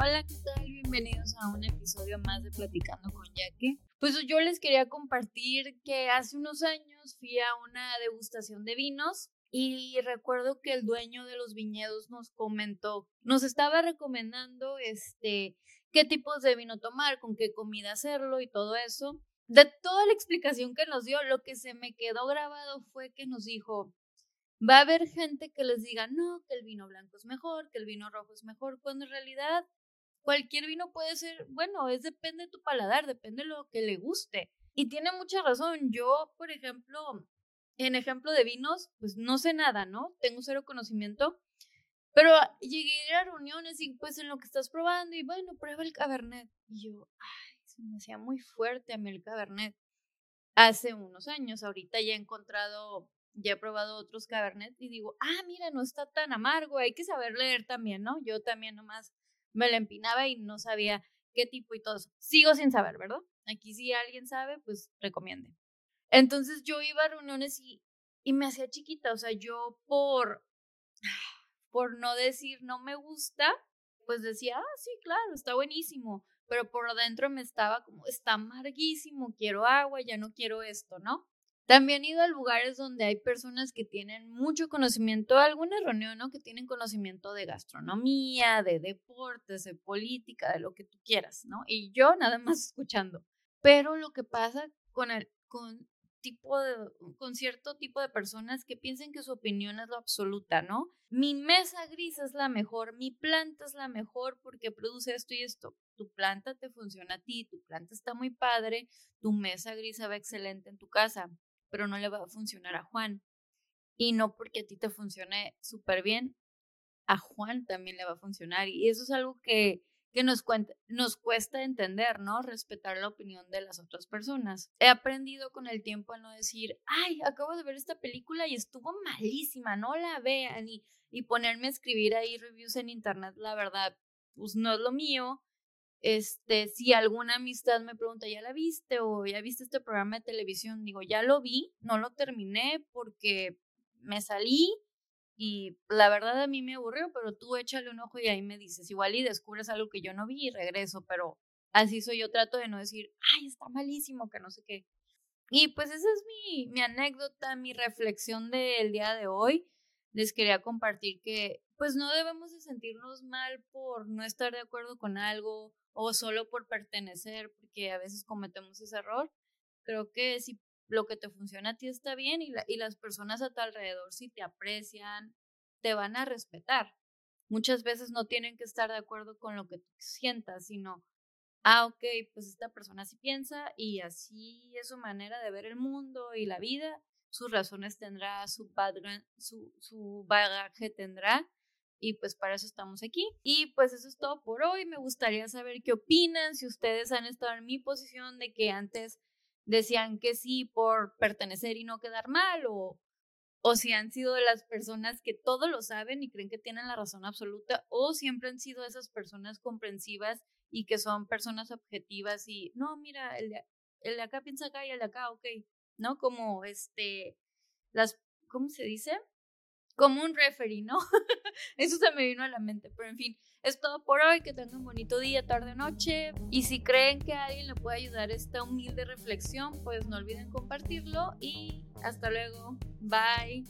Hola, ¿qué tal? Bienvenidos a un episodio más de Platicando con Yaque. Pues yo les quería compartir que hace unos años fui a una degustación de vinos y recuerdo que el dueño de los viñedos nos comentó, nos estaba recomendando este qué tipos de vino tomar, con qué comida hacerlo y todo eso. De toda la explicación que nos dio, lo que se me quedó grabado fue que nos dijo, va a haber gente que les diga, no, que el vino blanco es mejor, que el vino rojo es mejor, cuando en realidad cualquier vino puede ser, bueno, es depende de tu paladar, depende de lo que le guste. Y tiene mucha razón. Yo, por ejemplo, en ejemplo de vinos, pues no sé nada, ¿no? Tengo cero conocimiento. Pero llegué a reuniones y pues en lo que estás probando y bueno, prueba el Cabernet. Y yo, ay, se me hacía muy fuerte a mí el Cabernet. Hace unos años, ahorita ya he encontrado, ya he probado otros Cabernet y digo, ah, mira, no está tan amargo, hay que saber leer también, ¿no? Yo también nomás me la empinaba y no sabía qué tipo y todo. Sigo sin saber, ¿verdad? Aquí si alguien sabe, pues recomiende. Entonces yo iba a reuniones y, y me hacía chiquita, o sea, yo por, por no decir no me gusta, pues decía, ah, sí, claro, está buenísimo, pero por dentro me estaba como, está amarguísimo, quiero agua, ya no quiero esto, ¿no? También he ido a lugares donde hay personas que tienen mucho conocimiento, alguna reunión, ¿no? Que tienen conocimiento de gastronomía, de deportes, de política, de lo que tú quieras, ¿no? Y yo nada más escuchando. Pero lo que pasa con el, con tipo con cierto tipo de personas que piensen que su opinión es lo absoluta, ¿no? Mi mesa gris es la mejor, mi planta es la mejor porque produce esto y esto. Tu planta te funciona a ti, tu planta está muy padre, tu mesa gris se ve excelente en tu casa pero no le va a funcionar a Juan. Y no porque a ti te funcione súper bien, a Juan también le va a funcionar. Y eso es algo que, que nos, nos cuesta entender, ¿no? Respetar la opinión de las otras personas. He aprendido con el tiempo a no decir, ay, acabo de ver esta película y estuvo malísima, no la vean. Y, y ponerme a escribir ahí reviews en internet, la verdad, pues no es lo mío. Este, si alguna amistad me pregunta, ¿ya la viste? o ¿ya viste este programa de televisión? Digo, ya lo vi, no lo terminé porque me salí y la verdad a mí me aburrió, pero tú échale un ojo y ahí me dices, igual y descubres algo que yo no vi y regreso, pero así soy yo, trato de no decir, ay, está malísimo, que no sé qué. Y pues esa es mi, mi anécdota, mi reflexión del día de hoy. Les quería compartir que pues no debemos de sentirnos mal por no estar de acuerdo con algo o solo por pertenecer, porque a veces cometemos ese error. Creo que si lo que te funciona a ti está bien y, las personas a tu alrededor, si te aprecian, te van a respetar. Muchas veces no tienen que estar de acuerdo con lo que tú sientas, sino, ah, ok, pues esta persona sí piensa y así es su manera de ver el mundo y la vida, sus razones tendrá, su, su, su bagaje tendrá, y pues para eso estamos aquí. Y pues eso es todo por hoy. Me gustaría saber qué opinan, si ustedes han estado en mi posición de que antes decían que sí por pertenecer y no quedar mal o, o si han sido de las personas que todo lo saben y creen que tienen la razón absoluta o siempre han sido esas personas comprensivas y que son personas objetivas y no, mira, el de, el de acá piensa acá y el de acá, ok, ¿no? Como este, las, ¿cómo se dice? como un referee, ¿no? Eso se me vino a la mente, pero en fin, es todo por hoy, que tengan un bonito día, tarde, noche, y si creen que a alguien le puede ayudar esta humilde reflexión, pues no olviden compartirlo y hasta luego, bye.